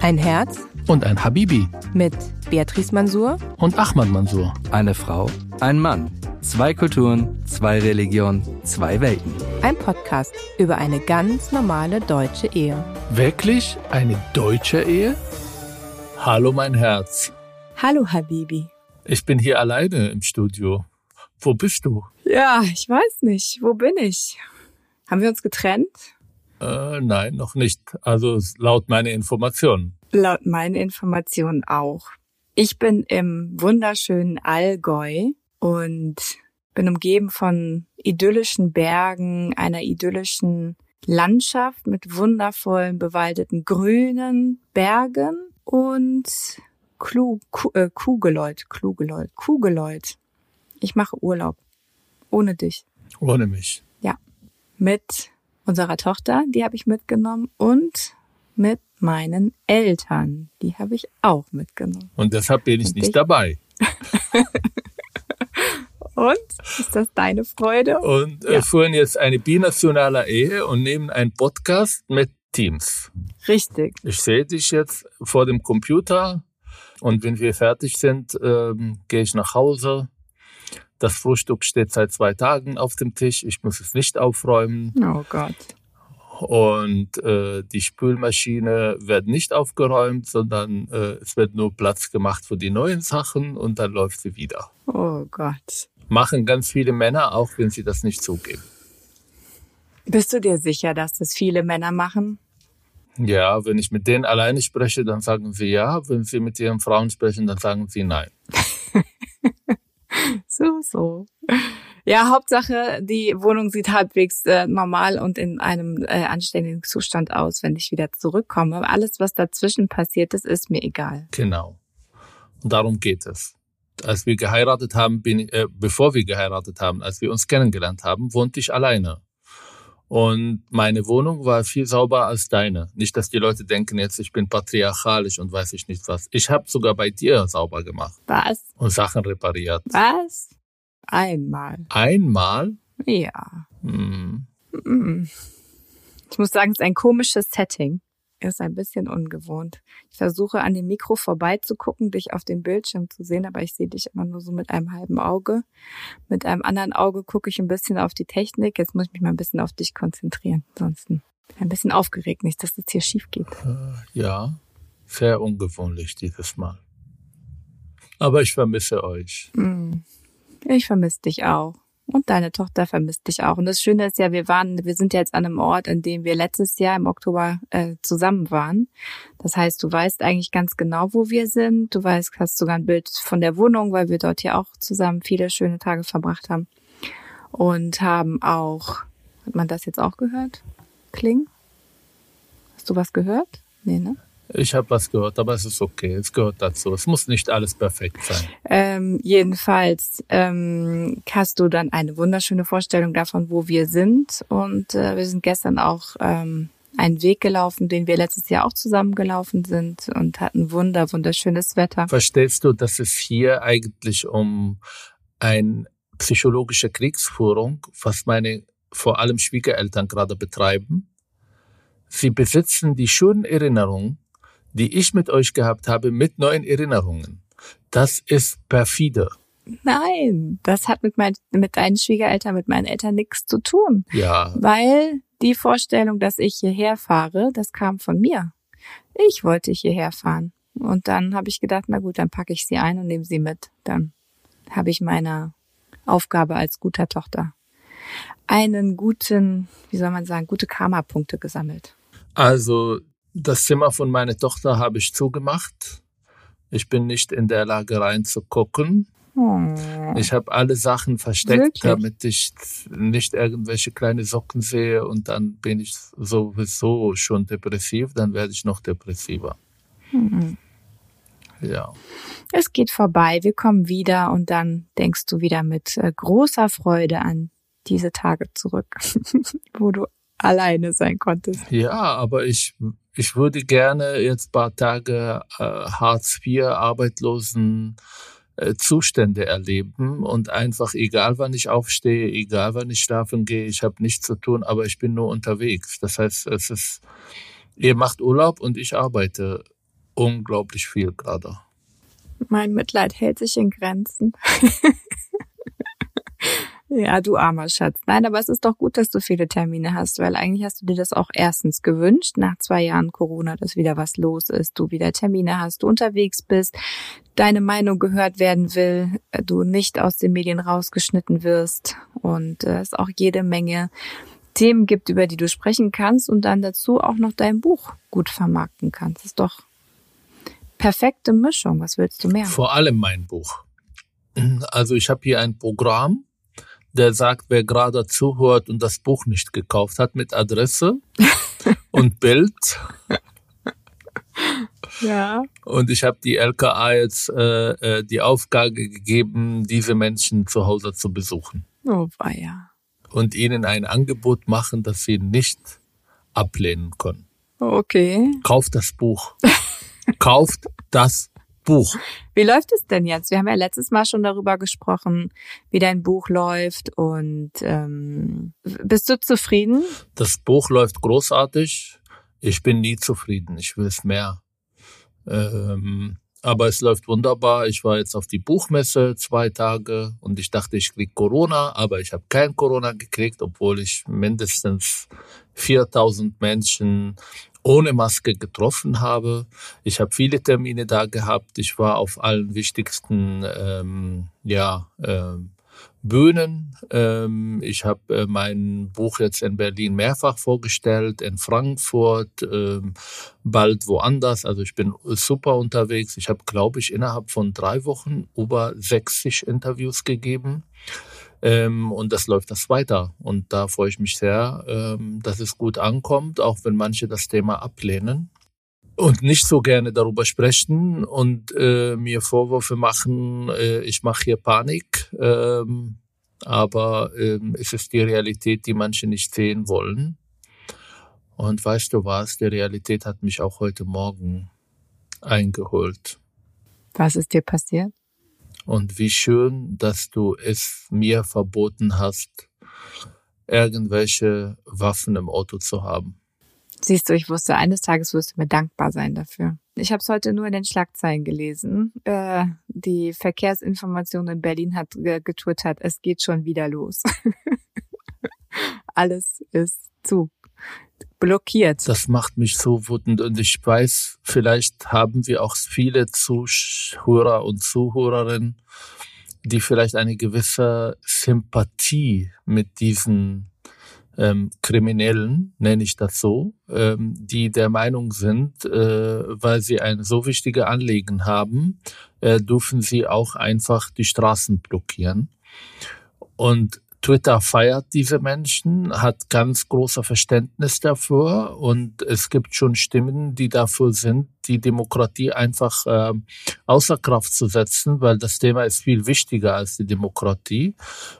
Ein Herz und ein Habibi mit Beatrice Mansour und Ahmad Mansour. Eine Frau, ein Mann. Zwei Kulturen, zwei Religionen, zwei Welten. Ein Podcast über eine ganz normale deutsche Ehe. Wirklich eine deutsche Ehe? Hallo mein Herz. Hallo Habibi. Ich bin hier alleine im Studio. Wo bist du? Ja, ich weiß nicht. Wo bin ich? Haben wir uns getrennt? Äh, nein, noch nicht. Also laut meiner Informationen. Laut meinen Informationen auch. Ich bin im wunderschönen Allgäu und bin umgeben von idyllischen Bergen, einer idyllischen Landschaft mit wundervollen bewaldeten grünen Bergen und Klu, Ku, äh, Kugeläut, Klugeläut, Kugeläut. Ich mache Urlaub. Ohne dich. Ohne mich. Ja. Mit unserer Tochter, die habe ich mitgenommen und mit meinen Eltern, die habe ich auch mitgenommen. Und deshalb bin ich Und nicht ich- dabei. Und? Ist das deine Freude? Und äh, Ja. führen jetzt eine binationale Ehe und nehmen einen Podcast mit Teams. Richtig. Ich sehe dich jetzt vor dem Computer und wenn wir fertig sind, ähm, gehe ich nach Hause. Das Frühstück steht seit zwei Tagen auf dem Tisch. Ich muss es nicht aufräumen. Oh Gott. Und äh, die Spülmaschine wird nicht aufgeräumt, sondern äh, es wird nur Platz gemacht für die neuen Sachen und dann läuft sie wieder. Oh Gott. Machen ganz viele Männer, auch wenn sie das nicht zugeben. Bist du dir sicher, dass das viele Männer machen? Ja, wenn ich mit denen alleine spreche, dann sagen sie ja. Wenn sie mit ihren Frauen sprechen, dann sagen sie nein. So, so. Ja, Hauptsache, die Wohnung sieht halbwegs äh, normal und in einem äh, anständigen Zustand aus, wenn ich wieder zurückkomme. Alles, was dazwischen passiert ist, ist mir egal. Genau. Und darum geht es. Als wir geheiratet haben, bin äh, bevor wir geheiratet haben, als wir uns kennengelernt haben, wohnte ich alleine. Und meine Wohnung war viel sauberer als deine. Nicht, dass die Leute denken jetzt, ich bin patriarchalisch und weiß ich nicht was. Ich habe sogar bei dir sauber gemacht Was? und Sachen repariert. Was? Einmal. Einmal? Ja. Hm, Mm. Ich muss sagen, es ist ein komisches Setting. Ist ein bisschen ungewohnt. Ich versuche an dem Mikro vorbeizugucken, dich auf dem Bildschirm zu sehen, aber ich sehe dich immer nur so mit einem halben Auge. Mit einem anderen Auge gucke ich ein bisschen auf die Technik. Jetzt muss ich mich mal ein bisschen auf dich konzentrieren. Ansonsten ein bisschen aufgeregt, nicht, dass das hier schief geht. ja, sehr ungewöhnlich dieses Mal. Aber ich vermisse euch. Mm. Ich vermisse dich auch. Und deine Tochter vermisst dich auch. Und das Schöne ist ja, wir waren, wir sind jetzt an einem Ort, an dem wir letztes Jahr im Oktober äh, zusammen waren. Das heißt, du weißt eigentlich ganz genau, wo wir sind. Du weißt, hast sogar ein Bild von der Wohnung, weil wir dort ja auch zusammen viele schöne Tage verbracht haben. Und haben auch, hat man das jetzt auch gehört? Kling? Hast du was gehört? Nee, ne? Ich habe was gehört, aber es ist okay. Es gehört dazu. Es muss nicht alles perfekt sein. Ähm, jedenfalls ähm, hast du dann eine wunderschöne Vorstellung davon, wo wir sind. Und äh, wir sind gestern auch ähm, einen Weg gelaufen, den wir letztes Jahr auch zusammen gelaufen sind und hatten wunder, wunderschönes Wetter. Verstehst du, dass es hier eigentlich um ein psychologische Kriegsführung, was meine vor allem Schwiegereltern gerade betreiben? Sie besitzen die schönen Erinnerungen, die ich mit euch gehabt habe, mit neuen Erinnerungen. Das ist perfide. Nein, das hat mit, mein, mit deinen Schwiegereltern, mit meinen Eltern nichts zu tun. Ja, Weil die Vorstellung, dass ich hierher fahre, das kam von mir. Ich wollte hierher fahren. Und dann habe ich gedacht, na gut, dann packe ich sie ein und nehme sie mit. Dann habe ich meine Aufgabe als guter Tochter einen guten, wie soll man sagen, gute Karma-Punkte gesammelt. also das Zimmer von meiner Tochter habe ich zugemacht. Ich bin nicht in der Lage reinzugucken. Oh. Ich habe alle Sachen versteckt, Wirklich? damit ich nicht irgendwelche kleine Socken sehe und dann bin ich sowieso schon depressiv, dann werde ich noch depressiver. Hm. Ja. Es geht vorbei, wir kommen wieder und dann denkst du wieder mit äh, großer Freude an diese Tage zurück, wo du alleine sein konntest. Ja, aber ich, ich würde gerne jetzt paar Tage äh, Hartz IV, Arbeitslosen äh, Zustände erleben und einfach, egal wann ich aufstehe, egal wann ich schlafen gehe, ich habe nichts zu tun, aber ich bin nur unterwegs. Das heißt, es ist, ihr macht Urlaub und ich arbeite unglaublich viel gerade. Mein Mitleid hält sich in Grenzen. ja, du armer Schatz. Nein, aber es ist doch gut, dass du viele Termine hast, weil eigentlich hast du dir das auch erstens gewünscht, nach zwei Jahren Corona, dass wieder was los ist, du wieder Termine hast, du unterwegs bist, deine Meinung gehört werden will, du nicht aus den Medien rausgeschnitten wirst und äh, es auch jede Menge Themen gibt, über die du sprechen kannst und dann dazu auch noch dein Buch gut vermarkten kannst. Das ist doch perfekte Mischung. Was willst du mehr? Vor allem mein Buch. Also ich habe hier ein Programm, der sagt, wer gerade zuhört und das Buch nicht gekauft hat, mit Adresse und Bild. Ja. Und ich habe die LKA jetzt äh, äh, die Aufgabe gegeben, diese Menschen zu Hause zu besuchen. Oh, weia. Und ihnen ein Angebot machen, das sie nicht ablehnen können. Okay. Kauft das Buch. Kauft das Buch. Wie läuft es denn jetzt? Wir haben ja letztes Mal schon darüber gesprochen, wie dein Buch läuft und ähm, bist du zufrieden? Das Buch läuft großartig. Ich bin nie zufrieden. Ich will es mehr. Ähm, aber es läuft wunderbar. Ich war jetzt auf die Buchmesse zwei Tage und ich dachte, ich krieg Corona, aber ich habe kein Corona gekriegt, obwohl ich mindestens 4000 Menschen ohne Maske getroffen habe. Ich habe viele Termine da gehabt. Ich war auf allen wichtigsten ähm, ja, ähm, Bühnen. Ähm, ich habe äh, mein Buch jetzt in Berlin mehrfach vorgestellt, in Frankfurt, ähm, bald woanders. Also ich bin super unterwegs. Ich habe, glaube ich, innerhalb von drei Wochen über 60 Interviews gegeben. Ähm, und das läuft das weiter. Und da freue ich mich sehr, ähm, dass es gut ankommt, auch wenn manche das Thema ablehnen und nicht so gerne darüber sprechen und äh, mir Vorwürfe machen, äh, ich mache hier Panik. Ähm, aber ähm, es ist die Realität, die manche nicht sehen wollen. Und weißt du was, die Realität hat mich auch heute Morgen eingeholt. Was ist dir passiert? Und wie schön, dass du es mir verboten hast, irgendwelche Waffen im Auto zu haben. Siehst du, ich wusste, eines Tages wirst du mir dankbar sein dafür. Ich habe es heute nur in den Schlagzeilen gelesen. Äh, die Verkehrsinformation in Berlin hat getwittert, es geht schon wieder los. Alles ist zu blockiert. Das macht mich so wütend und ich weiß, vielleicht haben wir auch viele Zuhörer und Zuhörerinnen, die vielleicht eine gewisse Sympathie mit diesen ähm, Kriminellen, nenne ich das so, ähm, die der Meinung sind, äh, weil sie ein so wichtige Anliegen haben, äh, dürfen sie auch einfach die Straßen blockieren. Und Twitter feiert diese Menschen, hat ganz großer Verständnis dafür und es gibt schon Stimmen, die dafür sind, die Demokratie einfach äh, außer Kraft zu setzen, weil das Thema ist viel wichtiger als die Demokratie.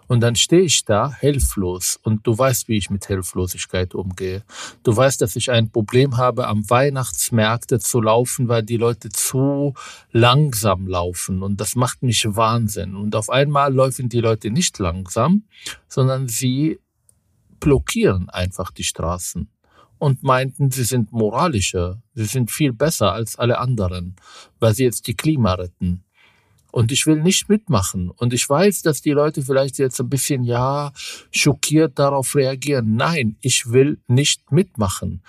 Und dann stehe ich da hilflos und du weißt, wie ich mit Hilflosigkeit umgehe. Du weißt, dass ich ein Problem habe, am Weihnachtsmärkte zu laufen, weil die Leute zu langsam laufen und das macht mich Wahnsinn. Und auf einmal laufen die Leute nicht langsam, sondern sie blockieren einfach die Straßen und meinten, sie sind moralischer, sie sind viel besser als alle anderen, weil sie jetzt die Klima retten. Und ich will nicht mitmachen. Und ich weiß, dass die Leute vielleicht jetzt ein bisschen, ja, schockiert darauf reagieren. Nein, ich will nicht mitmachen.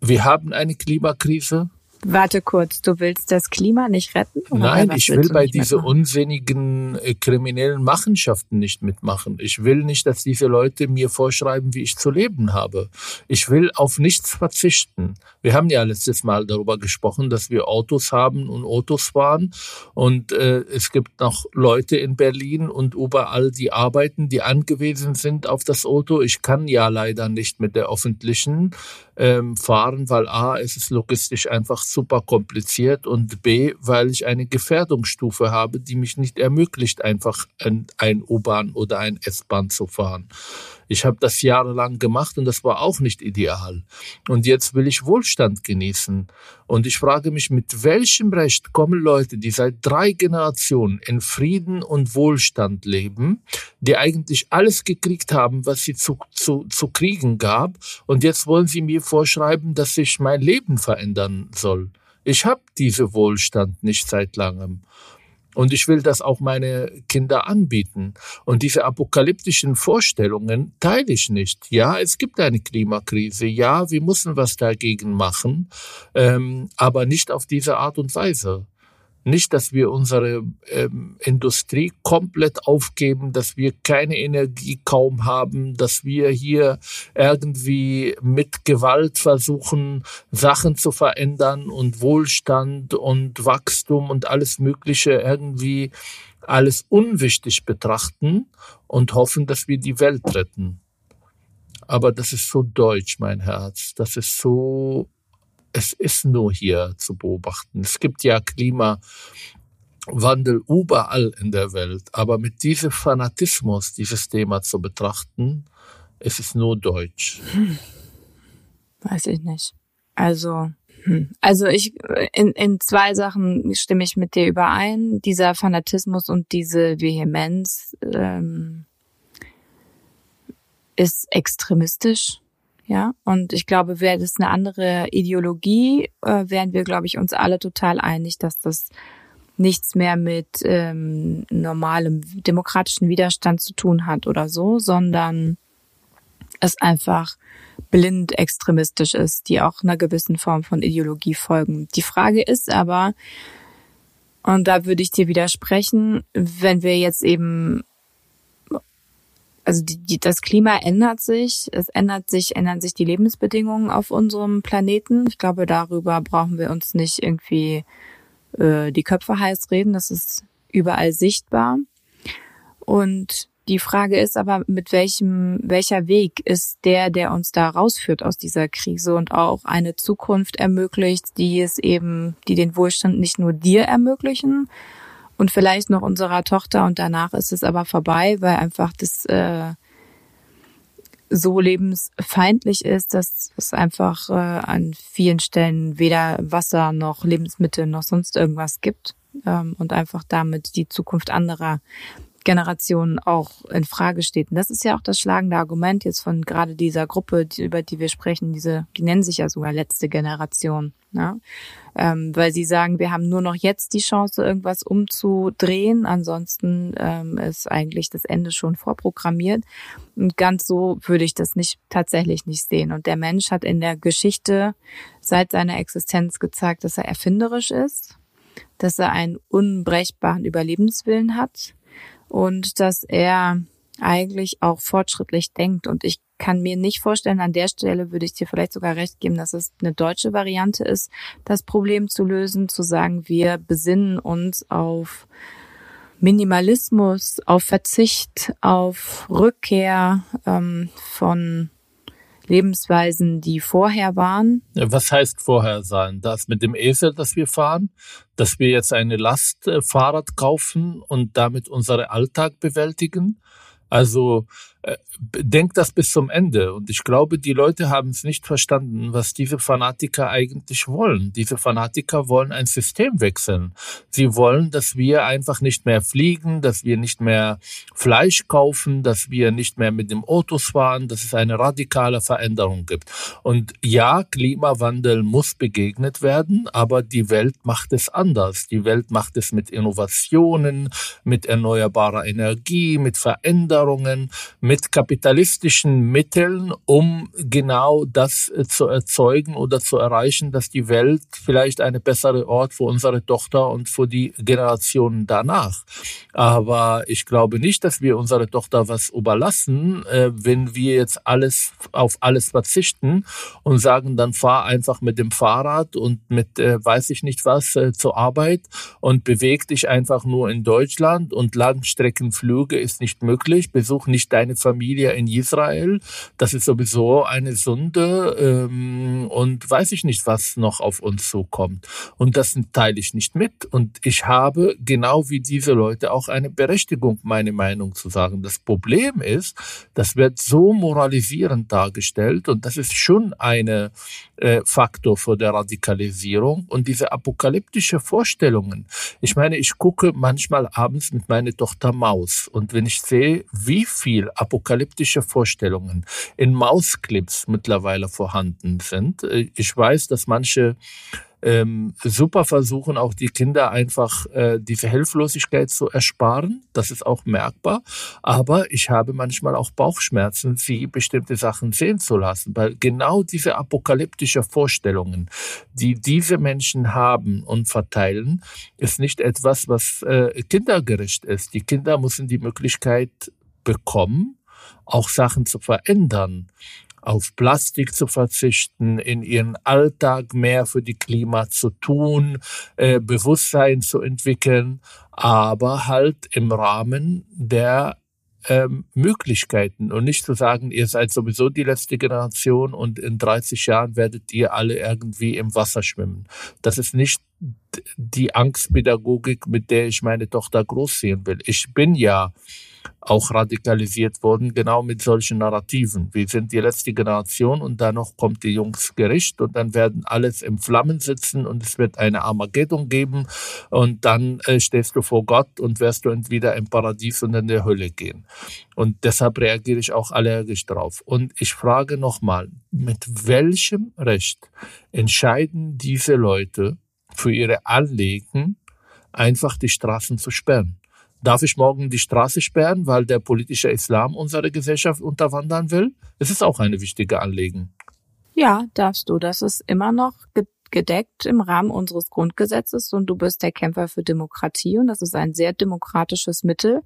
Wir haben eine Klimakrise. Warte kurz, du willst das Klima nicht retten? Nein, ich will bei diesen unsinnigen äh, kriminellen Machenschaften nicht mitmachen. Ich will nicht, dass diese Leute mir vorschreiben, wie ich zu leben habe. Ich will auf nichts verzichten. Wir haben ja letztes Mal darüber gesprochen, dass wir Autos haben und Autos fahren. Und äh, es gibt noch Leute in Berlin und überall, die arbeiten, die angewiesen sind auf das Auto. Ich kann ja leider nicht mit der öffentlichen ähm, fahren, weil A, es ist logistisch einfach super kompliziert und B, weil ich eine Gefährdungsstufe habe, die mich nicht ermöglicht, einfach ein, U-Bahn oder ein S-Bahn zu fahren. Ich habe das jahrelang gemacht und das war auch nicht ideal. Und jetzt will ich Wohlstand genießen. Und ich frage mich, mit welchem Recht kommen Leute, die seit drei Generationen in Frieden und Wohlstand leben, die eigentlich alles gekriegt haben, was sie zu, zu, zu kriegen gab, und jetzt wollen sie mir vorschreiben, dass sich mein Leben verändern soll. Ich habe diese Wohlstand nicht seit langem. Und ich will das auch meine Kinder anbieten. Und diese apokalyptischen Vorstellungen teile ich nicht. Ja, es gibt eine Klimakrise. Ja, wir müssen was dagegen machen, ähm, aber nicht auf diese Art und Weise. Nicht, dass wir unsere ähm, Industrie komplett aufgeben, dass wir keine Energie kaum haben, dass wir hier irgendwie mit Gewalt versuchen, Sachen zu verändern und Wohlstand und Wachstum und alles Mögliche irgendwie alles unwichtig betrachten und hoffen, dass wir die Welt retten. Aber das ist so deutsch, mein Herz. Das ist so es ist nur hier zu beobachten. Es gibt ja Klimawandel überall in der Welt, aber mit diesem Fanatismus dieses Thema zu betrachten, es ist nur deutsch. Hm. Weiß ich nicht. Also, hm. also ich in, in zwei Sachen stimme ich mit dir überein. Dieser Fanatismus und diese Vehemenz ähm, ist extremistisch ja, und ich glaube, wäre das eine andere Ideologie, äh, wären wir, glaube ich, uns alle total einig, dass das nichts mehr mit ähm, normalem demokratischen Widerstand zu tun hat oder so, sondern es einfach blind extremistisch ist, die auch einer gewissen Form von Ideologie folgen. Die Frage ist aber, und da würde ich dir widersprechen, wenn wir jetzt eben also die, die, das Klima ändert sich, es ändert sich, ändern sich die Lebensbedingungen auf unserem Planeten. Ich glaube, darüber brauchen wir uns nicht irgendwie äh, die Köpfe heiß reden. Das ist überall sichtbar. Und die Frage ist aber, mit welchem, welcher Weg ist der, der uns da rausführt aus dieser Krise und auch eine Zukunft ermöglicht, die es eben, die den Wohlstand nicht nur dir ermöglichen, und vielleicht noch unserer Tochter und danach ist es aber vorbei, weil einfach das äh, so lebensfeindlich ist, dass es einfach äh, an vielen Stellen weder Wasser noch Lebensmittel noch sonst irgendwas gibt ähm, und einfach damit die Zukunft anderer Generationen auch in Frage steht. Und das ist ja auch das schlagende Argument jetzt von gerade dieser Gruppe, die, über die wir sprechen, diese, die nennen sich ja sogar letzte Generation. Ne? Ähm, weil sie sagen, wir haben nur noch jetzt die Chance, irgendwas umzudrehen. Ansonsten ähm, ist eigentlich das Ende schon vorprogrammiert. Und ganz so würde ich das nicht tatsächlich nicht sehen. Und der Mensch hat in der Geschichte seit seiner Existenz gezeigt, dass er erfinderisch ist, dass er einen unbrechbaren Überlebenswillen hat und dass er eigentlich auch fortschrittlich denkt. Und ich kann mir nicht vorstellen, an der Stelle würde ich dir vielleicht sogar recht geben, dass es eine deutsche Variante ist, das Problem zu lösen, zu sagen, wir besinnen uns auf Minimalismus, auf Verzicht, auf Rückkehr ähm, von Lebensweisen, die vorher waren. Was heißt vorher sein? Das mit dem Esel, das wir fahren, dass wir jetzt eine Lastfahrrad kaufen und damit unseren Alltag bewältigen? Also äh, denkt das bis zum Ende. Und ich glaube, die Leute haben es nicht verstanden, was diese Fanatiker eigentlich wollen. Diese Fanatiker wollen ein System wechseln. Sie wollen, dass wir einfach nicht mehr fliegen, dass wir nicht mehr Fleisch kaufen, dass wir nicht mehr mit dem Autos fahren, dass es eine radikale Veränderung gibt. Und ja, Klimawandel muss begegnet werden, aber die Welt macht es anders. Die Welt macht es mit Innovationen, mit erneuerbarer Energie, mit Veränderungen, mit kapitalistischen Mitteln, um genau das äh, zu erzeugen oder zu erreichen, dass die Welt vielleicht eine bessere Ort für unsere Tochter und für die Generationen danach. Aber ich glaube nicht, dass wir unsere Tochter was überlassen, äh, wenn wir jetzt alles auf alles verzichten und sagen, dann fahr einfach mit dem Fahrrad und mit äh, weiß ich nicht was zur Arbeit und beweg dich einfach nur in Deutschland und Langstreckenflüge ist nicht möglich, besuch nicht deine Familie in Israel. Das ist sowieso eine Sünde ähm, und weiß ich nicht, was noch auf uns zukommt. Und das teile ich nicht mit. Und ich habe genau wie diese Leute auch eine Berechtigung, meine Meinung zu sagen. Das Problem ist, das wird so moralisierend dargestellt und das ist schon eine äh, Faktor für der Radikalisierung und diese apokalyptische Vorstellungen. Ich meine, ich gucke manchmal abends mit meiner Tochter Maus und wenn ich sehe, wie viel apokalyptische Vorstellungen in Mausclips mittlerweile vorhanden sind. Äh, ich weiß, dass manche ähm, super versuchen, auch die Kinder einfach äh, diese Hilflosigkeit zu ersparen. Das ist auch merkbar. Aber ich habe manchmal auch Bauchschmerzen, sie bestimmte Sachen sehen zu lassen, weil genau diese apokalyptische Vorstellungen, die diese Menschen haben und verteilen, ist nicht etwas, was äh, kindergerecht ist. Die Kinder müssen die Möglichkeit bekommen, auch Sachen zu verändern auf Plastik zu verzichten, in ihren Alltag mehr für die Klima zu tun, äh, Bewusstsein zu entwickeln, aber halt im Rahmen der ähm, Möglichkeiten und nicht zu sagen, ihr seid sowieso die letzte Generation und in 30 Jahren werdet ihr alle irgendwie im Wasser schwimmen. Das ist nicht die Angstpädagogik, mit der ich meine Tochter großziehen will. Ich bin ja auch radikalisiert worden, genau mit solchen Narrativen. Wir sind die letzte Generation und dann noch kommt die Jungsgericht und dann werden alles im Flammen sitzen und es wird eine Armageddon geben und dann äh, stehst du vor Gott und wirst du entweder im Paradies und in der Hölle gehen. Und deshalb reagiere ich auch allergisch drauf. Und ich frage nochmal, mit welchem Recht entscheiden diese Leute für ihre Anliegen, einfach die Straßen zu sperren? Darf ich morgen die Straße sperren, weil der politische Islam unsere Gesellschaft unterwandern will? Es ist auch eine wichtige Anliegen. Ja, darfst du. Das ist immer noch gedeckt im Rahmen unseres Grundgesetzes und du bist der Kämpfer für Demokratie und das ist ein sehr demokratisches Mittel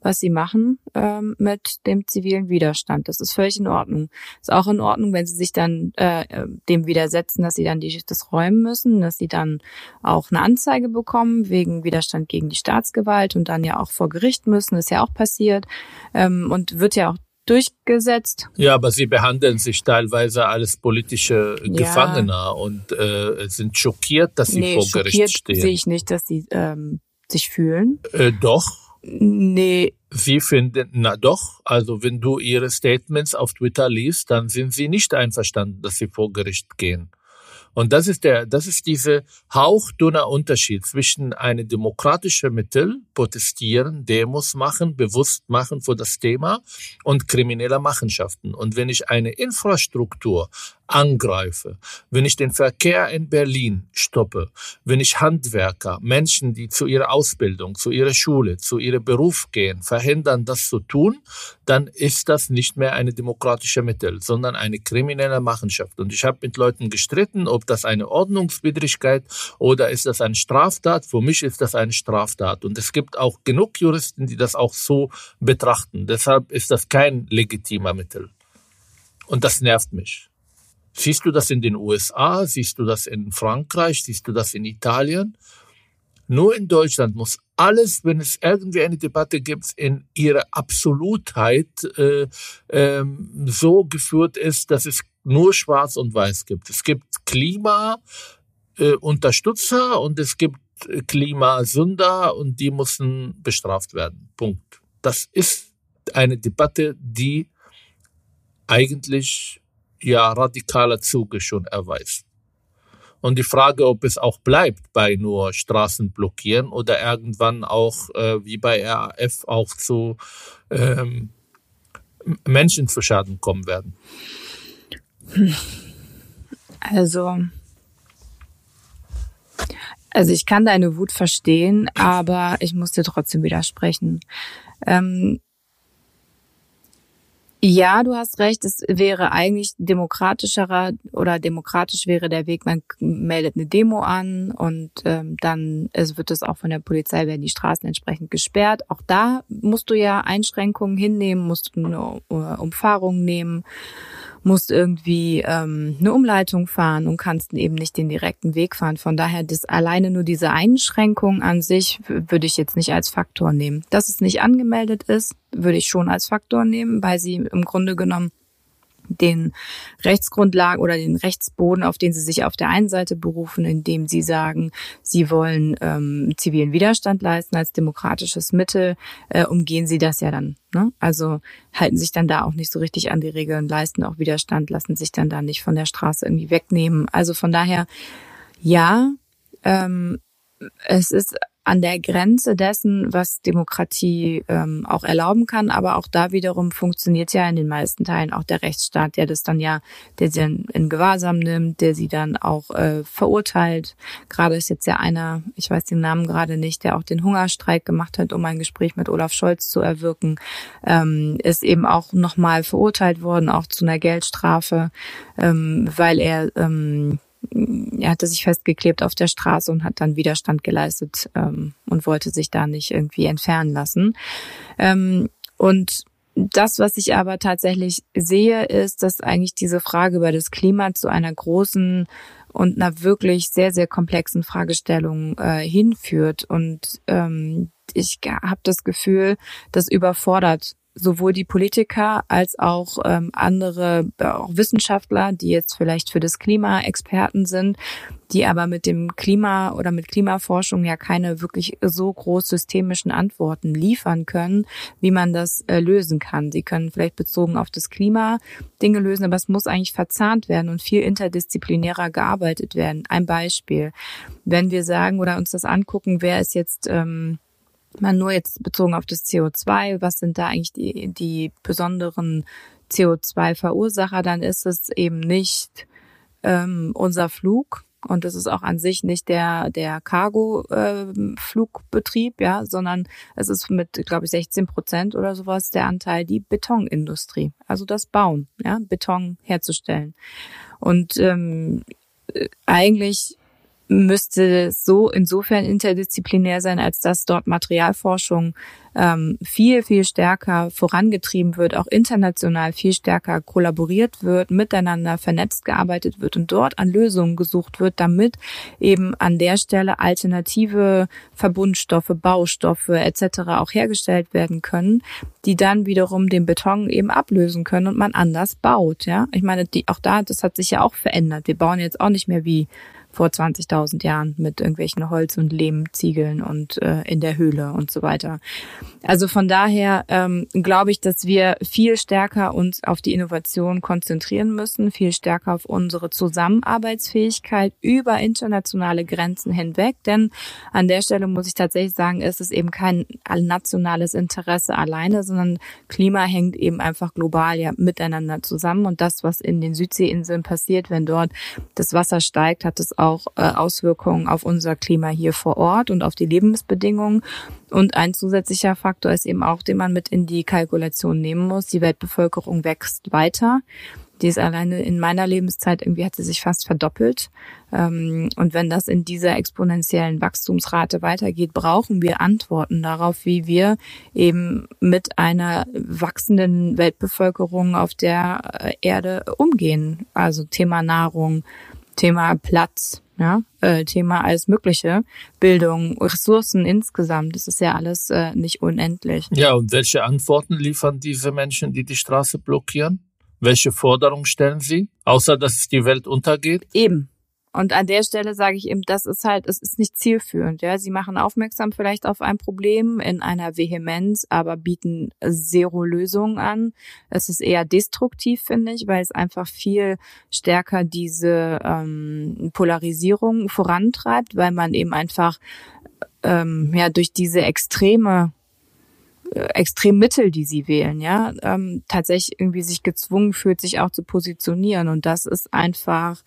was sie machen ähm, mit dem zivilen Widerstand. Das ist völlig in Ordnung. Ist auch in Ordnung, wenn sie sich dann äh, dem widersetzen, dass sie dann die, das räumen müssen, dass sie dann auch eine Anzeige bekommen wegen Widerstand gegen die Staatsgewalt und dann ja auch vor Gericht müssen. ist ja auch passiert ähm, und wird ja auch durchgesetzt. Ja, aber sie behandeln sich teilweise als politische Gefangene ja. und äh, sind schockiert, dass sie nee, vor Gericht stehen. sehe ich nicht, dass sie ähm, sich fühlen. Äh, doch. Nee. Sie finden, na doch, also wenn du ihre Statements auf Twitter liest, dann sind sie nicht einverstanden, dass sie vor Gericht gehen. Und das ist der, das ist diese hauchdünner Unterschied zwischen eine demokratische Mittel, protestieren, Demos machen, bewusst machen für das Thema und krimineller Machenschaften. Und wenn ich eine Infrastruktur angreife, wenn ich den Verkehr in Berlin stoppe, wenn ich Handwerker, Menschen, die zu ihrer Ausbildung, zu ihrer Schule, zu ihrem Beruf gehen, verhindern, das zu tun, dann ist das nicht mehr eine demokratische Mittel, sondern eine kriminelle Machenschaft. Und ich habe mit Leuten gestritten, ob das eine Ordnungswidrigkeit oder ist das eine Straftat. Für mich ist das eine Straftat. Und es gibt auch genug Juristen, die das auch so betrachten. Deshalb ist das kein legitimer Mittel. Und das nervt mich. Siehst du das in den USA? Siehst du das in Frankreich? Siehst du das in Italien? Nur in Deutschland muss alles, wenn es irgendwie eine Debatte gibt, in ihrer Absolutheit äh, äh, so geführt ist, dass es nur Schwarz und Weiß gibt. Es gibt Klimaunterstützer äh, und es gibt Klimasünder und die müssen bestraft werden. Punkt. Das ist eine Debatte, die eigentlich ja radikaler Züge schon erweist. Und die Frage, ob es auch bleibt bei nur Straßen blockieren oder irgendwann auch äh, wie bei RAF auch zu ähm, Menschen zu Schaden kommen werden. Also, also ich kann deine Wut verstehen, aber ich muss dir trotzdem widersprechen. Ähm, ja, du hast recht. Es wäre eigentlich demokratischerer oder demokratisch wäre der Weg, man meldet eine Demo an und ähm, dann es wird es auch von der Polizei, werden die Straßen entsprechend gesperrt. Auch da musst du ja Einschränkungen hinnehmen, musst du eine äh, Umfahrung nehmen musst irgendwie ähm, eine Umleitung fahren und kannst eben nicht den direkten Weg fahren. Von daher, das alleine nur diese Einschränkung an sich würde ich jetzt nicht als Faktor nehmen. Dass es nicht angemeldet ist, würde ich schon als Faktor nehmen, weil sie im Grunde genommen den Rechtsgrundlagen oder den Rechtsboden, auf den sie sich auf der einen Seite berufen, indem sie sagen, sie wollen ähm, zivilen Widerstand leisten als demokratisches Mittel, äh, umgehen sie das ja dann. Ne? Also halten sich dann da auch nicht so richtig an die Regeln, leisten auch Widerstand, lassen sich dann da nicht von der Straße irgendwie wegnehmen. Also von daher, ja, ähm, es ist an der Grenze dessen, was Demokratie ähm, auch erlauben kann. Aber auch da wiederum funktioniert ja in den meisten Teilen auch der Rechtsstaat, der das dann ja, der sie in, Gewahrsam nimmt, der sie dann auch äh, verurteilt. Gerade ist jetzt ja einer, ich weiß den Namen gerade nicht, der auch den Hungerstreik gemacht hat, um ein Gespräch mit Olaf Scholz zu erwirken, ähm, ist eben auch nochmal verurteilt worden, auch zu einer Geldstrafe, ähm, weil er ähm, er hatte sich festgeklebt auf der Straße und hat dann Widerstand geleistet ähm, und wollte sich da nicht irgendwie entfernen lassen. Ähm, und das, was ich aber tatsächlich sehe, ist, dass eigentlich diese Frage über das Klima zu einer großen und einer wirklich sehr, sehr komplexen Fragestellung äh, hinführt. Und ähm, ich habe das Gefühl, das überfordert sowohl die Politiker als auch ähm, andere äh, auch Wissenschaftler, die jetzt vielleicht für das Klima Experten sind, die aber mit dem Klima oder mit Klimaforschung ja keine wirklich so groß systemischen Antworten liefern können, wie man das äh, lösen kann. Sie können vielleicht bezogen auf das Klima Dinge lösen, aber es muss eigentlich verzahnt werden und viel interdisziplinärer gearbeitet werden. Ein Beispiel, wenn wir sagen oder uns das angucken, wer ist jetzt ähm, man nur jetzt bezogen auf das CO2, was sind da eigentlich die, die besonderen CO2-Verursacher, dann ist es eben nicht ähm, unser Flug, und das ist auch an sich nicht der der Cargo-Flugbetrieb, äh, ja, sondern es ist mit, glaube ich, 16 Prozent oder sowas der Anteil die Betonindustrie, also das Bauen, ja, Beton herzustellen. Und ähm, äh, eigentlich müsste so insofern interdisziplinär sein, als dass dort Materialforschung ähm, viel, viel stärker vorangetrieben wird, auch international viel stärker kollaboriert wird, miteinander vernetzt gearbeitet wird und dort an Lösungen gesucht wird, damit eben an der Stelle alternative Verbundstoffe, Baustoffe etc. auch hergestellt werden können, die dann wiederum den Beton eben ablösen können und man anders baut. Ja, ich meine, die, auch da, das hat sich ja auch verändert. Wir bauen jetzt auch nicht mehr wie vor 20.000 Jahren mit irgendwelchen Holz- und Lehmziegeln und äh, in der Höhle und so weiter. Also von daher ähm, glaube ich, dass wir viel stärker uns auf die Innovation konzentrieren müssen, viel stärker auf unsere Zusammenarbeitsfähigkeit über internationale Grenzen hinweg. Denn an der Stelle muss ich tatsächlich sagen, ist es eben kein nationales Interesse alleine, sondern Klima hängt eben einfach global ja miteinander zusammen. Und das, was in den Südseeinseln passiert, wenn dort das Wasser steigt, hat es auch auch äh, Auswirkungen auf unser Klima hier vor Ort und auf die Lebensbedingungen. Und ein zusätzlicher Faktor ist eben auch, den man mit in die Kalkulation nehmen muss. Die Weltbevölkerung wächst weiter. Die ist alleine in meiner Lebenszeit irgendwie hat sie sich fast verdoppelt. Ähm, und wenn das in dieser exponentiellen Wachstumsrate weitergeht, brauchen wir Antworten darauf, wie wir eben mit einer wachsenden Weltbevölkerung auf der äh, Erde umgehen. Also Thema Nahrung, Thema Platz, ja, äh, Thema alles Mögliche, Bildung, Ressourcen insgesamt. Das ist ja alles äh, nicht unendlich. Ja, und welche Antworten liefern diese Menschen, die die Straße blockieren? Welche Forderungen stellen sie? Außer, dass die Welt untergeht? Eben. Und an der Stelle sage ich eben, das ist halt, es ist nicht zielführend. Ja, sie machen aufmerksam vielleicht auf ein Problem in einer Vehemenz, aber bieten zero Lösungen an. Es ist eher destruktiv, finde ich, weil es einfach viel stärker diese ähm, Polarisierung vorantreibt, weil man eben einfach ähm, ja durch diese extreme äh, Extremmittel, die sie wählen, ja, ähm, tatsächlich irgendwie sich gezwungen fühlt, sich auch zu positionieren. Und das ist einfach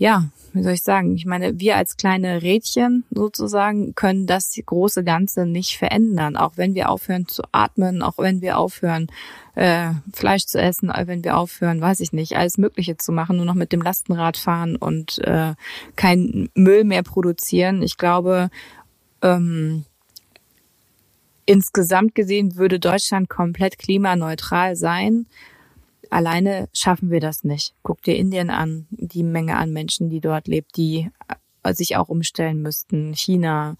ja, wie soll ich sagen? Ich meine, wir als kleine Rädchen sozusagen können das große Ganze nicht verändern. Auch wenn wir aufhören zu atmen, auch wenn wir aufhören, äh, Fleisch zu essen, wenn wir aufhören, weiß ich nicht, alles Mögliche zu machen, nur noch mit dem Lastenrad fahren und äh, kein Müll mehr produzieren. Ich glaube, ähm, insgesamt gesehen würde Deutschland komplett klimaneutral sein alleine schaffen wir das nicht. Guck dir Indien an, die Menge an Menschen, die dort lebt, die äh, sich auch umstellen müssten. China,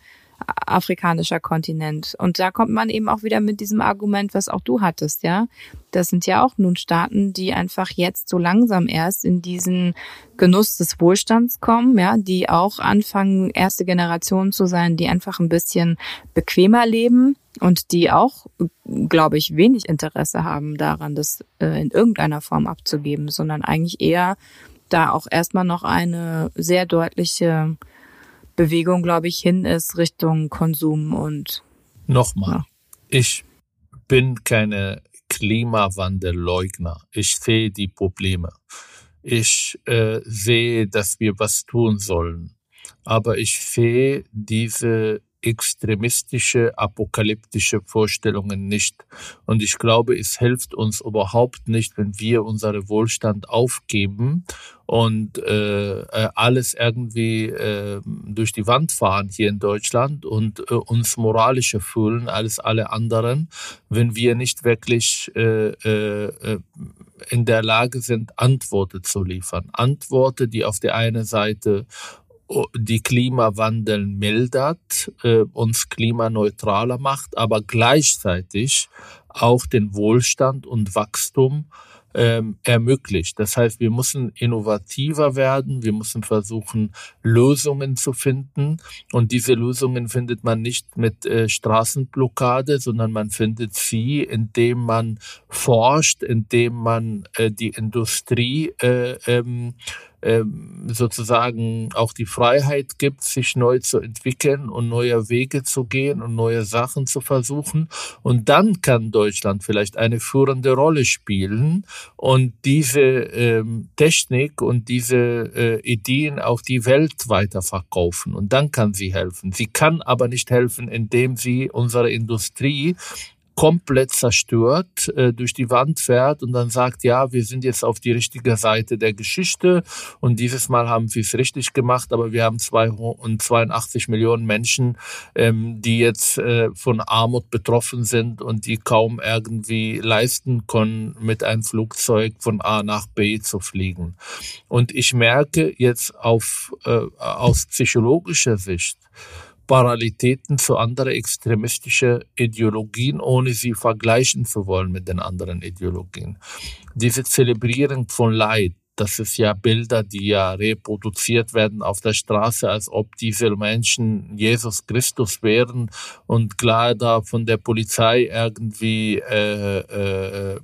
afrikanischer Kontinent. Und da kommt man eben auch wieder mit diesem Argument, was auch du hattest, ja. Das sind ja auch nun Staaten, die einfach jetzt so langsam erst in diesen Genuss des Wohlstands kommen, ja, die auch anfangen, erste Generation zu sein, die einfach ein bisschen bequemer leben und die auch, glaube ich, wenig Interesse haben daran, das äh, in irgendeiner Form abzugeben, sondern eigentlich eher da auch erstmal noch eine sehr deutliche Bewegung, glaube ich, hin ist Richtung Konsum und Nochmal, ja. ich bin keine Klimawandelleugner. Ich sehe die Probleme. Ich äh, sehe, dass wir was tun sollen. Aber ich sehe diese extremistische, apokalyptische Vorstellungen nicht. Und ich glaube, es hilft uns überhaupt nicht, wenn wir unseren Wohlstand aufgeben und äh, äh, alles irgendwie äh, durch die Wand fahren hier in Deutschland und äh, uns moralischer fühlen als alle anderen, wenn wir nicht wirklich äh, äh, in der Lage sind, Antworten zu liefern. Antworten, die auf der einen Seite die Klimawandel mildert, äh, uns klimaneutraler macht, aber gleichzeitig auch den Wohlstand und Wachstum ähm, ermöglicht. Das heißt, wir müssen innovativer werden, wir müssen versuchen, Lösungen zu finden. Und diese Lösungen findet man nicht mit äh, Straßenblockade, sondern man findet sie, indem man forscht, indem man äh, die Industrie äh, ähm, sozusagen auch die Freiheit gibt, sich neu zu entwickeln und neue Wege zu gehen und neue Sachen zu versuchen. Und dann kann Deutschland vielleicht eine führende Rolle spielen und diese ähm, Technik und diese äh, Ideen auch die Welt weiter verkaufen. Und dann kann sie helfen. Sie kann aber nicht helfen, indem sie unsere Industrie komplett zerstört äh, durch die Wand fährt und dann sagt, ja, wir sind jetzt auf die richtige Seite der Geschichte und dieses Mal haben wir es richtig gemacht, aber wir haben 82 Millionen Menschen, ähm, die jetzt äh, von Armut betroffen sind und die kaum irgendwie leisten können, mit einem Flugzeug von A nach B zu fliegen. Und ich merke jetzt auf, äh, aus psychologischer Sicht, Parallelitäten zu anderen extremistischen Ideologien, ohne sie vergleichen zu wollen mit den anderen Ideologien. Diese Zelebrierung von Leid, das ist ja Bilder, die ja reproduziert werden auf der Straße, als ob diese Menschen Jesus Christus wären und klar da von der Polizei irgendwie äh, äh,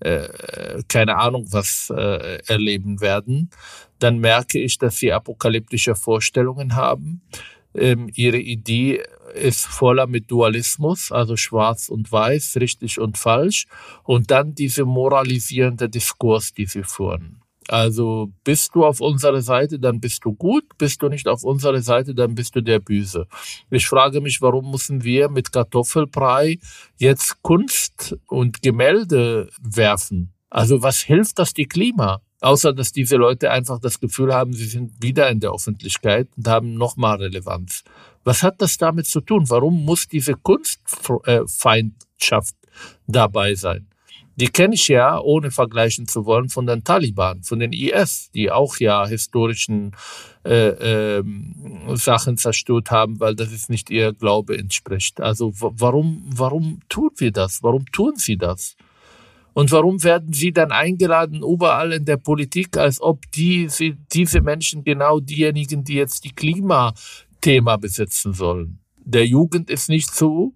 äh, keine Ahnung was äh, erleben werden, dann merke ich, dass sie apokalyptische Vorstellungen haben ähm, ihre Idee ist voller mit Dualismus, also schwarz und weiß, richtig und falsch. Und dann diese moralisierende Diskurs, die sie führen. Also bist du auf unserer Seite, dann bist du gut, bist du nicht auf unserer Seite, dann bist du der Böse. Ich frage mich, warum müssen wir mit Kartoffelbrei jetzt Kunst und Gemälde werfen? Also was hilft das die Klima? Außer dass diese Leute einfach das Gefühl haben, sie sind wieder in der Öffentlichkeit und haben nochmal Relevanz. Was hat das damit zu tun? Warum muss diese Kunstfeindschaft dabei sein? Die kenne ich ja, ohne vergleichen zu wollen, von den Taliban, von den IS, die auch ja historischen äh, äh, Sachen zerstört haben, weil das ist nicht ihr Glaube entspricht. Also warum, warum tun wir das? Warum tun sie das? Und warum werden sie dann eingeladen überall in der Politik, als ob die, diese Menschen genau diejenigen, die jetzt die Klimathema besitzen sollen? Der Jugend ist nicht so,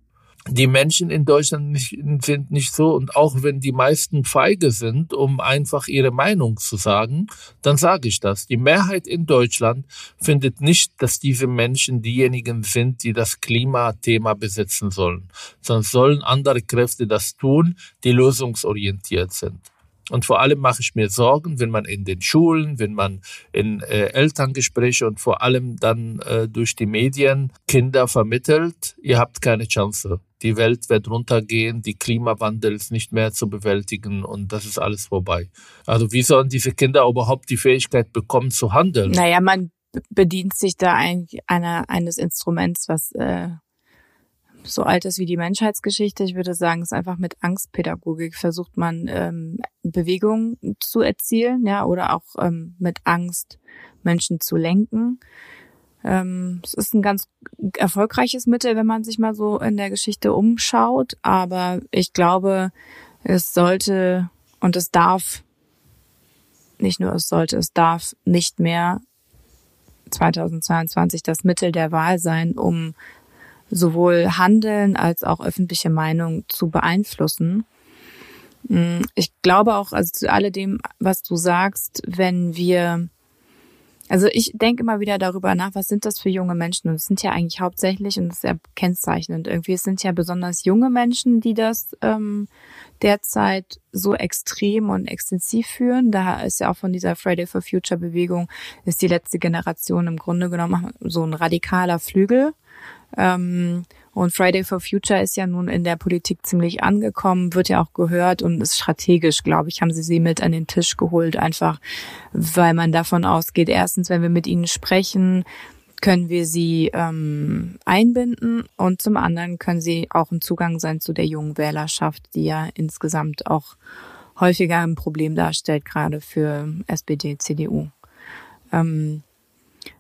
die Menschen in Deutschland nicht, sind nicht so und auch wenn die meisten feige sind, um einfach ihre Meinung zu sagen, dann sage ich das. Die Mehrheit in Deutschland findet nicht, dass diese Menschen diejenigen sind, die das Klimathema besitzen sollen, sondern sollen andere Kräfte das tun, die lösungsorientiert sind. Und vor allem mache ich mir Sorgen, wenn man in den Schulen, wenn man in äh, Elterngespräche und vor allem dann äh, durch die Medien Kinder vermittelt, ihr habt keine Chance. Die Welt wird runtergehen, die Klimawandel ist nicht mehr zu bewältigen und das ist alles vorbei. Also wie sollen diese Kinder überhaupt die Fähigkeit bekommen zu handeln? Naja, man bedient sich da eigentlich einer, eines Instruments, was äh, so alt ist wie die Menschheitsgeschichte. Ich würde sagen, es ist einfach mit Angstpädagogik versucht man ähm, Bewegung zu erzielen, ja, oder auch ähm, mit Angst Menschen zu lenken. Ähm, es ist ein ganz erfolgreiches Mittel, wenn man sich mal so in der Geschichte umschaut, aber ich glaube, es sollte und es darf, nicht nur es sollte, es darf nicht mehr 2022 das Mittel der Wahl sein, um sowohl Handeln als auch öffentliche Meinung zu beeinflussen. Mm, ich glaube auch, also zu alledem, was du sagst, wenn wir Also ich denke immer wieder darüber nach, was sind das für junge Menschen? Und es sind ja eigentlich hauptsächlich, und das ist ja kennzeichnend irgendwie, es sind ja besonders junge Menschen, die das ähm, derzeit so extrem und extensiv führen. Da ist ja auch von dieser Friday for Future Bewegung, ist die letzte Generation im Grunde genommen so ein radikaler Flügel. Ähm, und Friday for Future ist ja nun in der Politik ziemlich angekommen, wird ja auch gehört und ist strategisch, glaube ich, haben sie sie mit an den Tisch geholt, einfach weil man davon ausgeht, erstens, wenn wir mit ihnen sprechen, können wir sie ähm, einbinden und zum anderen können sie auch ein Zugang sein zu der jungen Wählerschaft, die ja insgesamt auch häufiger ein Problem darstellt, gerade für SPD, CDU. Ähm,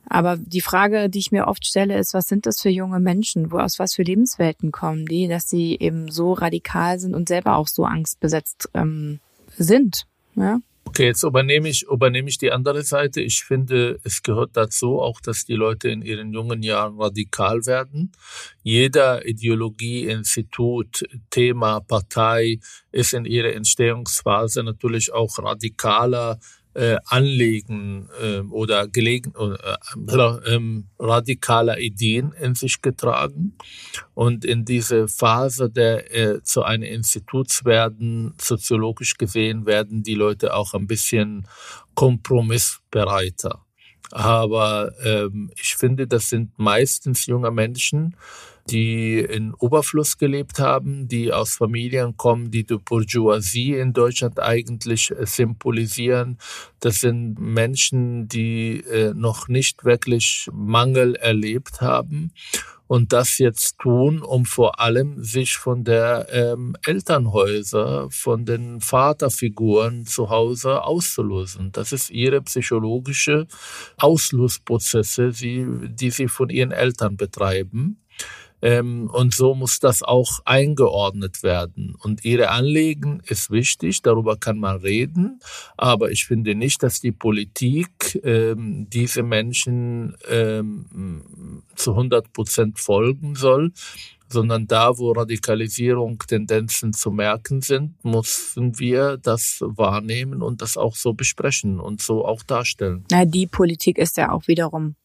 aber die Frage, die ich mir oft stelle, ist, was sind das für junge Menschen? Wo aus was für Lebenswelten kommen die, dass sie eben so radikal sind und selber auch so angstbesetzt ähm, sind? Ja? Okay, jetzt übernehme ich, übernehme ich die andere Seite. Ich finde, es gehört dazu auch, dass die Leute in ihren jungen Jahren radikal werden. Jeder Ideologie, Institut, Thema, Partei ist in ihrer Entstehungsphase natürlich auch radikaler äh, Anliegen äh, oder gelegen äh, äh, radikaler Ideen in sich getragen. Und in diese Phase der äh, zu einem Instituts werden soziologisch gesehen werden die Leute auch ein bisschen kompromissbereiter. Aber ähm, ich finde das sind meistens junge Menschen die in Oberfluss gelebt haben, die aus Familien kommen, die die Bourgeoisie in Deutschland eigentlich äh, symbolisieren. Das sind Menschen, die äh, noch nicht wirklich Mangel erlebt haben und das jetzt tun, um vor allem sich von der ähm, Elternhäuser, von den Vaterfiguren zu Hause auszulösen. Das ist ihre psychologische Auslösprozesse, die, die sie von ihren Eltern betreiben. Ähm, und so muss das auch eingeordnet werden. Und ihre Anliegen ist wichtig, darüber kann man reden, aber ich finde nicht, dass die Politik ähm, diese Menschen ähm, zu 100 Prozent folgen soll, sondern da, wo Radikalisierung Tendenzen zu merken sind, müssen wir das wahrnehmen und das auch so besprechen und so auch darstellen. Na, die Politik ist ja auch wiederum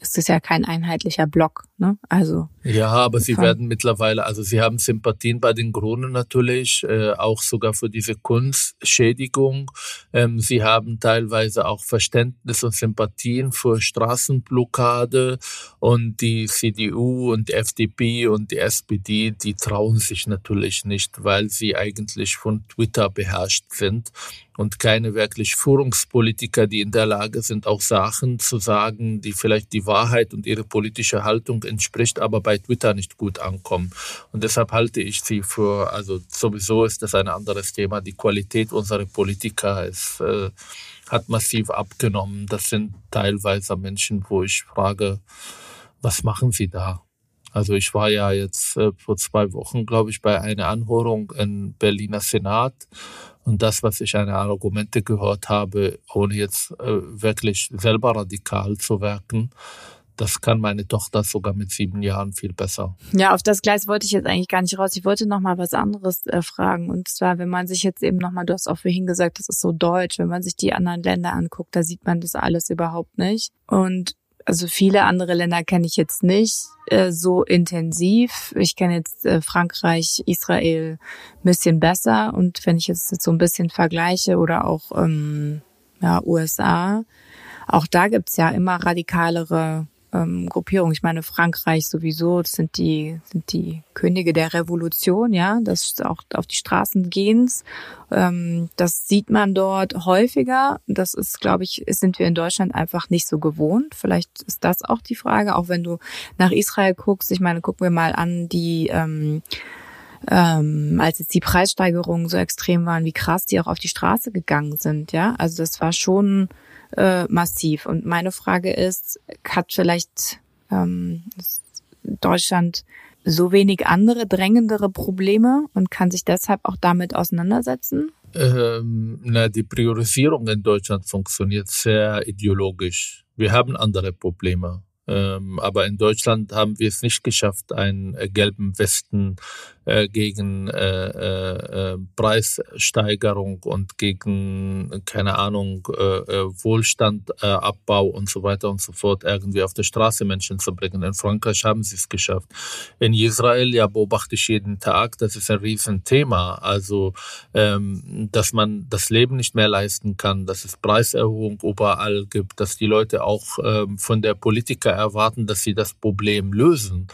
ist es ja kein einheitlicher Block, ne? Also ja, aber sie werden mittlerweile, also sie haben Sympathien bei den Grünen natürlich, äh, auch sogar für diese Kunstschädigung. Ähm, sie haben teilweise auch Verständnis und Sympathien für Straßenblockade und die CDU und FDP und die SPD, die trauen sich natürlich nicht, weil sie eigentlich von Twitter beherrscht sind und keine wirklich Führungspolitiker, die in der Lage sind, auch Sachen zu sagen, die vielleicht die Wahrheit und ihre politische Haltung entspricht, aber bei Twitter nicht gut ankommen. Und deshalb halte ich sie für, also sowieso ist das ein anderes Thema. Die Qualität unserer Politiker ist, äh, hat massiv abgenommen. Das sind teilweise Menschen, wo ich frage, was machen sie da? Also ich war ja jetzt äh, vor zwei Wochen, glaube ich, bei einer Anhörung im Berliner Senat und das, was ich an Argumente gehört habe, ohne jetzt äh, wirklich selber radikal zu wirken, das kann meine Tochter sogar mit sieben Jahren viel besser. Ja, auf das Gleis wollte ich jetzt eigentlich gar nicht raus. Ich wollte noch mal was anderes äh, fragen. Und zwar, wenn man sich jetzt eben noch mal, du hast auch vorhin gesagt, das ist so deutsch. Wenn man sich die anderen Länder anguckt, da sieht man das alles überhaupt nicht. Und also viele andere Länder kenne ich jetzt nicht äh, so intensiv. Ich kenne jetzt äh, Frankreich, Israel ein bisschen besser. Und wenn ich jetzt so ein bisschen vergleiche oder auch ähm, ja, USA, auch da gibt's ja immer radikalere ähm, Gruppierung. Ich meine, Frankreich sowieso, das sind die, sind die Könige der Revolution, ja, das auch auf die Straßen gehens. Ähm, das sieht man dort häufiger. Das ist, glaube ich, sind wir in Deutschland einfach nicht so gewohnt. Vielleicht ist das auch die Frage, auch wenn du nach Israel guckst. Ich meine, gucken wir mal an, die ähm, ähm, als jetzt die Preissteigerungen so extrem waren, wie krass die auch auf die Straße gegangen sind, ja. Also das war schon äh, massiv. Und meine Frage ist, hat vielleicht ähm, Deutschland so wenig andere drängendere Probleme und kann sich deshalb auch damit auseinandersetzen? Ähm, na, die Priorisierung in Deutschland funktioniert sehr ideologisch. Wir haben andere Probleme. Ähm, aber in Deutschland haben wir es nicht geschafft, einen äh, gelben Westen äh, gegen äh, Preissteigerung und gegen, keine Ahnung, Wohlstandabbau und so weiter und so fort irgendwie auf der Straße Menschen zu bringen. In Frankreich haben sie es geschafft. In Israel, ja, beobachte ich jeden Tag, das ist ein Riesenthema. Also, ähm, dass man das Leben nicht mehr leisten kann, dass es Preiserhöhung überall gibt, dass die Leute auch ähm, von der Politiker erwarten, dass sie das Problem lösen.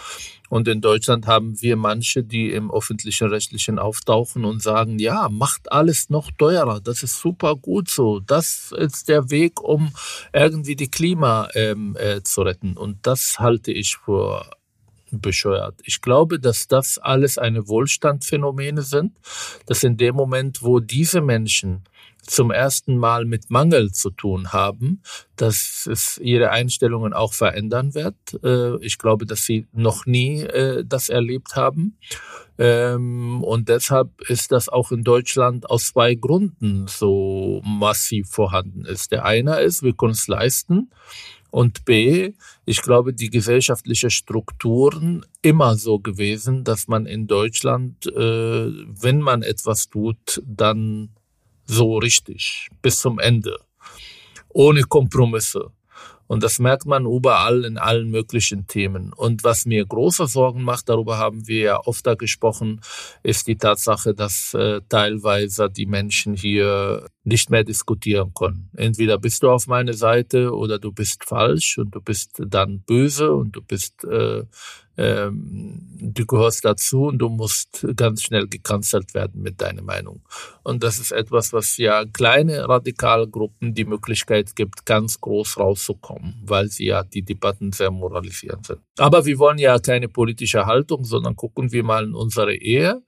Und in Deutschland haben wir manche, die im öffentlichen Rechtlichen auftauchen und sagen, ja, macht alles noch teurer, das ist super gut so, das ist der Weg, um irgendwie die Klima ähm, äh, zu retten. Und das halte ich für bescheuert. Ich glaube, dass das alles eine Wohlstandphänomene sind, dass in dem Moment, wo diese Menschen zum ersten Mal mit Mangel zu tun haben, dass es ihre Einstellungen auch verändern wird. Äh, ich glaube, dass sie noch nie äh, das erlebt haben. Ähm, und deshalb ist das auch in Deutschland aus zwei Gründen so massiv vorhanden ist. Der eine ist, wir können es leisten. Und B, ich glaube, die gesellschaftliche Strukturen immer so gewesen, dass man in Deutschland, äh, wenn man etwas tut, dann so richtig bis zum Ende, ohne Kompromisse. Und das merkt man überall in allen möglichen Themen. Und was mir große Sorgen macht, darüber haben wir ja oft gesprochen, ist die Tatsache, dass äh, teilweise die Menschen hier nicht mehr diskutieren können. Entweder bist du auf meine Seite oder du bist falsch und du bist dann böse und du bist äh, ähm, du gehörst dazu und du musst ganz schnell gekanzelt werden mit deiner Meinung. Und das ist etwas, was ja kleine Radikalgruppen die Möglichkeit gibt, ganz groß rauszukommen, weil sie ja die Debatten sehr moralisierend sind. Aber wir wollen ja keine politische Haltung, sondern gucken wir mal in unsere Ehe.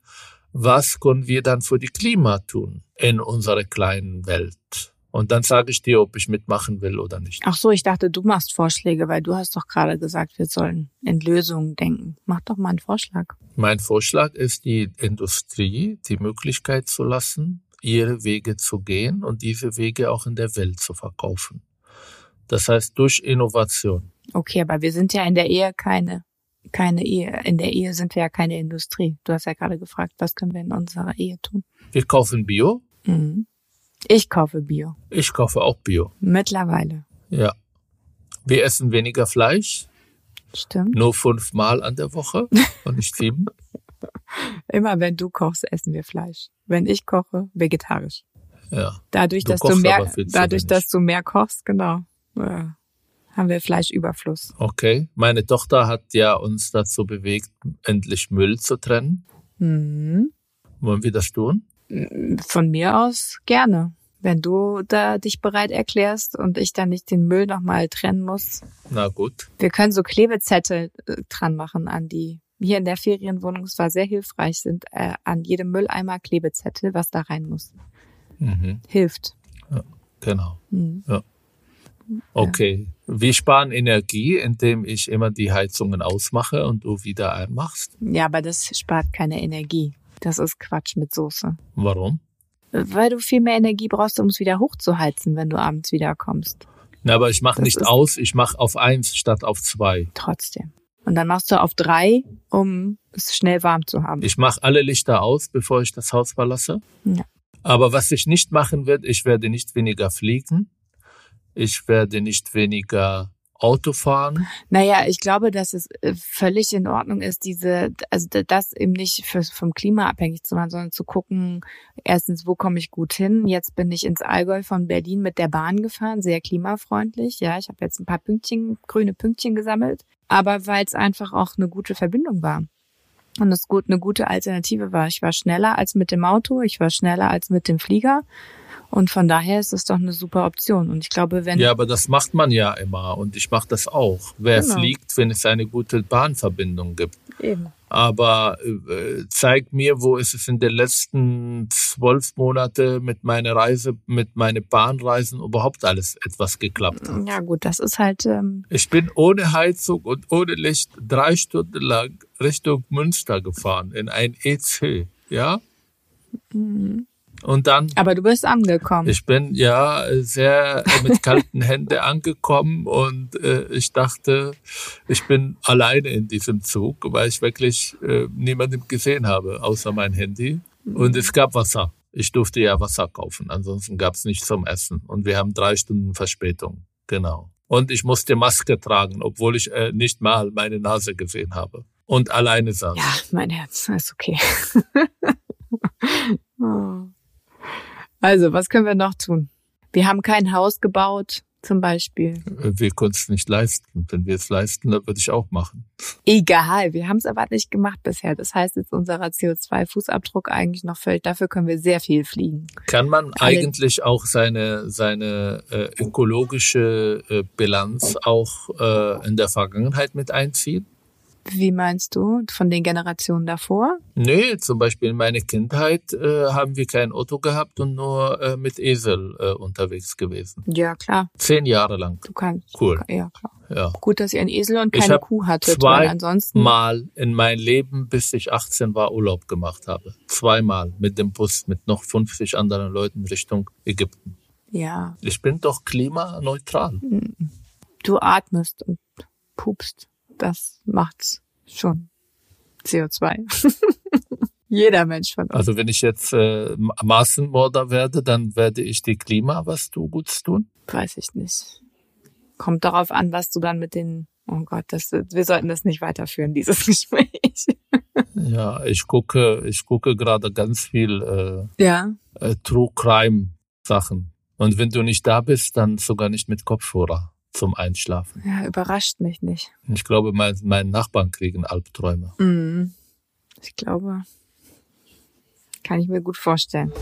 Was können wir dann für die Klima tun in unserer kleinen Welt? Und dann sage ich dir, ob ich mitmachen will oder nicht. Ach so, ich dachte, du machst Vorschläge, weil du hast doch gerade gesagt, wir sollen in Lösungen denken. Mach doch mal einen Vorschlag. Mein Vorschlag ist, die Industrie die Möglichkeit zu lassen, ihre Wege zu gehen und diese Wege auch in der Welt zu verkaufen. Das heißt durch Innovation. Okay, aber wir sind ja in der Ehe keine keine Ehe. In der Ehe sind wir ja keine Industrie. Du hast ja gerade gefragt, was können wir in unserer Ehe tun? Wir kaufen Bio. Mhm. Ich kaufe Bio. Ich kaufe auch Bio. Mittlerweile. Ja. Wir essen weniger Fleisch. Stimmt. Nur fünfmal an der Woche und nicht sieben. Immer wenn du kochst, essen wir Fleisch. Wenn ich koche, vegetarisch. Ja. Dadurch, du dass du mehr, dadurch, dass du mehr kochst, genau, äh, haben wir Fleischüberfluss. Okay. Meine Tochter hat ja uns dazu bewegt, endlich Müll zu trennen. Mhm. Wollen wir das tun? Von mir aus gerne. Wenn du da dich bereit erklärst und ich dann nicht den Müll nochmal trennen muss. Na gut. Wir können so Klebezettel äh, dran machen an die. Hier in der Ferienwohnung, es war sehr hilfreich, sind äh, an jedem Mülleimer Klebezettel, was da rein muss. Mhm. Hilft. Ja, genau. Mhm. Ja. Okay. Wir sparen Energie, indem ich immer die Heizungen ausmache und du wieder einmachst. Ja, aber das spart keine Energie. Das ist Quatsch mit Soße. Warum? Weil du viel mehr Energie brauchst, um es wieder hochzuheizen, wenn du abends wiederkommst. Na, aber ich mache nicht aus, ich mache auf eins statt auf zwei. Trotzdem. Und dann machst du auf drei, um es schnell warm zu haben. Ich mache alle Lichter aus, bevor ich das Haus verlasse. Ja. Aber was ich nicht machen werde, ich werde nicht weniger fliegen. Ich werde nicht weniger Autofahren? Naja, ich glaube, dass es äh, völlig in Ordnung ist, diese, also das eben nicht für, vom Klima abhängig zu machen, sondern zu gucken, erstens, wo komme ich gut hin? Jetzt bin ich ins Allgäu von Berlin mit der Bahn gefahren, sehr klimafreundlich. Ja, ich habe jetzt ein paar Pünktchen, grüne Pünktchen gesammelt, aber weil es einfach auch eine gute Verbindung war. Und es gut, eine gute Alternative war. Ich war schneller als mit dem Auto, ich war schneller als mit dem Flieger. Und von daher ist es doch eine super Option. Und ich glaube, wenn. Ja, aber das macht man ja immer. Und ich mache das auch. Wer genau. fliegt, wenn es eine gute Bahnverbindung gibt? Eben. Aber äh, zeig mir, wo ist es in den letzten zwölf Monate mit meiner Reise, mit meinen Bahnreisen überhaupt alles etwas geklappt hat. Ja gut, das ist halt. Ähm ich bin ohne Heizung und ohne Licht drei Stunden lang Richtung Münster gefahren in ein EC, ja? Mhm. Und dann. Aber du bist angekommen. Ich bin ja sehr mit kalten Händen angekommen und äh, ich dachte, ich bin alleine in diesem Zug, weil ich wirklich äh, niemanden gesehen habe, außer mein Handy. Und es gab Wasser. Ich durfte ja Wasser kaufen, ansonsten gab es nichts zum Essen. Und wir haben drei Stunden Verspätung. Genau. Und ich musste Maske tragen, obwohl ich äh, nicht mal meine Nase gesehen habe. Und alleine saß. Ja, mein Herz, ist okay. Oh. Also, was können wir noch tun? Wir haben kein Haus gebaut, zum Beispiel. Wir konnten es nicht leisten. Wenn wir es leisten, dann würde ich auch machen. Egal, wir haben es aber nicht gemacht bisher. Das heißt, jetzt unser CO2-Fußabdruck eigentlich noch völlig. Dafür können wir sehr viel fliegen. Kann man Alle eigentlich auch seine, seine äh, ökologische äh, Bilanz auch äh, in der Vergangenheit mit einziehen? Wie meinst du? Von den Generationen davor? Nee, zum Beispiel in meiner Kindheit äh, haben wir kein Auto gehabt und nur äh, mit Esel äh, unterwegs gewesen. Ja, klar. Zehn Jahre lang. Du kannst. Cool. Ja, klar. Ja. Gut, dass ihr einen Esel und keine Kuh hattet, zwei weil ansonsten. Mal in mein Leben, bis ich 18 war, Urlaub gemacht habe. Zweimal mit dem Bus mit noch 50 anderen Leuten Richtung Ägypten. Ja. Ich bin doch klimaneutral. Du atmest und pupst das macht schon CO2. Jeder Mensch von uns. Also wenn ich jetzt äh, Massenmörder werde, dann werde ich die Klima was du Gutes tun? Weiß ich nicht. Kommt darauf an, was du dann mit den Oh Gott, das, wir sollten das nicht weiterführen, dieses Gespräch. Ja, ich gucke, ich gucke gerade ganz viel äh, ja. äh, True Crime Sachen. Und wenn du nicht da bist, dann sogar nicht mit Kopfhörer zum Einschlafen. Ja, überrascht mich nicht. Ich glaube, mein, meine Nachbarn kriegen Albträume. Mm, ich glaube, kann ich mir gut vorstellen.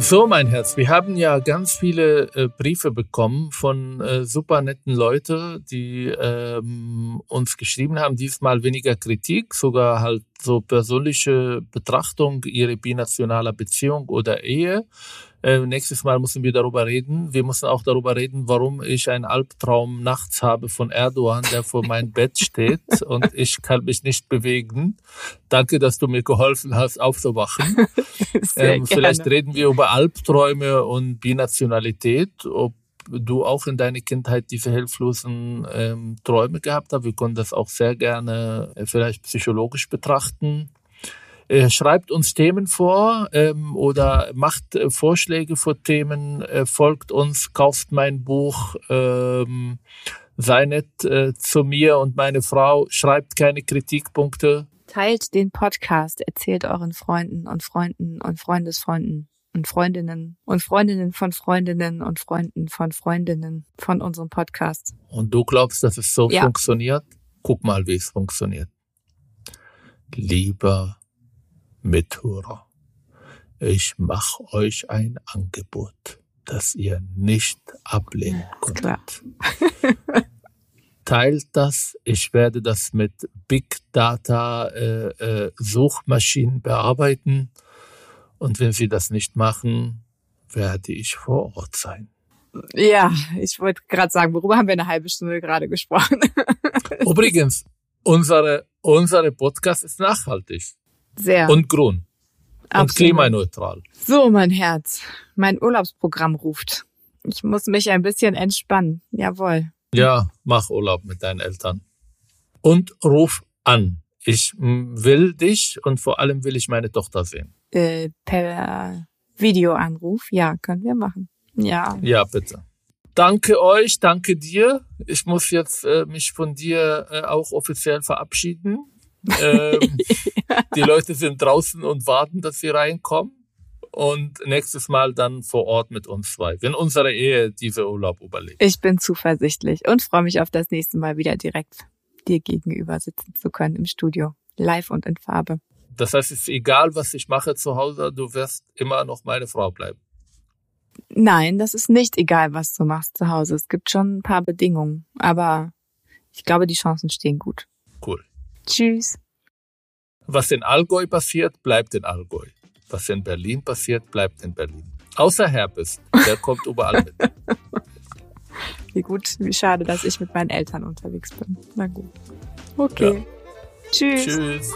So, mein Herz, wir haben ja ganz viele äh, Briefe bekommen von äh, super netten Leuten, die ähm, uns geschrieben haben. Diesmal weniger Kritik, sogar halt so persönliche Betrachtung ihrer binationaler Beziehung oder Ehe. Äh, nächstes Mal müssen wir darüber reden. Wir müssen auch darüber reden, warum ich einen Albtraum nachts habe von Erdogan, der vor meinem Bett steht und ich kann mich nicht bewegen. Danke, dass du mir geholfen hast, aufzuwachen. ähm, vielleicht reden wir über Albträume und Binationalität, ob du auch in deiner Kindheit diese hilflosen ähm, Träume gehabt hast. Wir können das auch sehr gerne äh, vielleicht psychologisch betrachten. Äh, schreibt uns Themen vor ähm, oder macht äh, Vorschläge für Themen, äh, folgt uns, kauft mein Buch, ähm, sei nett äh, zu mir und meine Frau, schreibt keine Kritikpunkte. Teilt den Podcast, erzählt euren Freunden und Freunden und Freundesfreunden und Freundinnen und Freundinnen von Freundinnen und Freunden von Freundinnen von unserem Podcast. Und du glaubst, dass es so ja. funktioniert? Guck mal, wie es funktioniert. Lieber Mithörer, ich mache euch ein Angebot, das ihr nicht ablehnen könnt. Teilt das. Ich werde das mit Big Data äh, äh, Suchmaschinen bearbeiten. Und wenn Sie das nicht machen, werde ich vor Ort sein. Ja, ich wollte gerade sagen, worüber haben wir eine halbe Stunde gerade gesprochen? Übrigens, unsere, unsere Podcast ist nachhaltig. Sehr. Und grün. Absolut. Und klimaneutral. So, mein Herz. Mein Urlaubsprogramm ruft. Ich muss mich ein bisschen entspannen. Jawohl. Ja, mach Urlaub mit deinen Eltern. Und ruf an. Ich will dich und vor allem will ich meine Tochter sehen. Äh, per Videoanruf, ja, können wir machen. Ja. Ja, bitte. Danke euch, danke dir. Ich muss jetzt äh, mich von dir äh, auch offiziell verabschieden. Ähm, ja. Die Leute sind draußen und warten, dass sie reinkommen. Und nächstes Mal dann vor Ort mit uns zwei, wenn unsere Ehe diese Urlaub überlebt. Ich bin zuversichtlich und freue mich auf das nächste Mal wieder direkt dir gegenüber sitzen zu können im Studio, live und in Farbe. Das heißt, es ist egal, was ich mache zu Hause, du wirst immer noch meine Frau bleiben. Nein, das ist nicht egal, was du machst zu Hause. Es gibt schon ein paar Bedingungen, aber ich glaube, die Chancen stehen gut. Cool. Tschüss. Was in Allgäu passiert, bleibt in Allgäu. Was in Berlin passiert, bleibt in Berlin. Außer Herbst, der kommt überall mit. Wie gut, wie schade, dass ich mit meinen Eltern unterwegs bin. Na gut. Okay. Ja. Tschüss. Tschüss.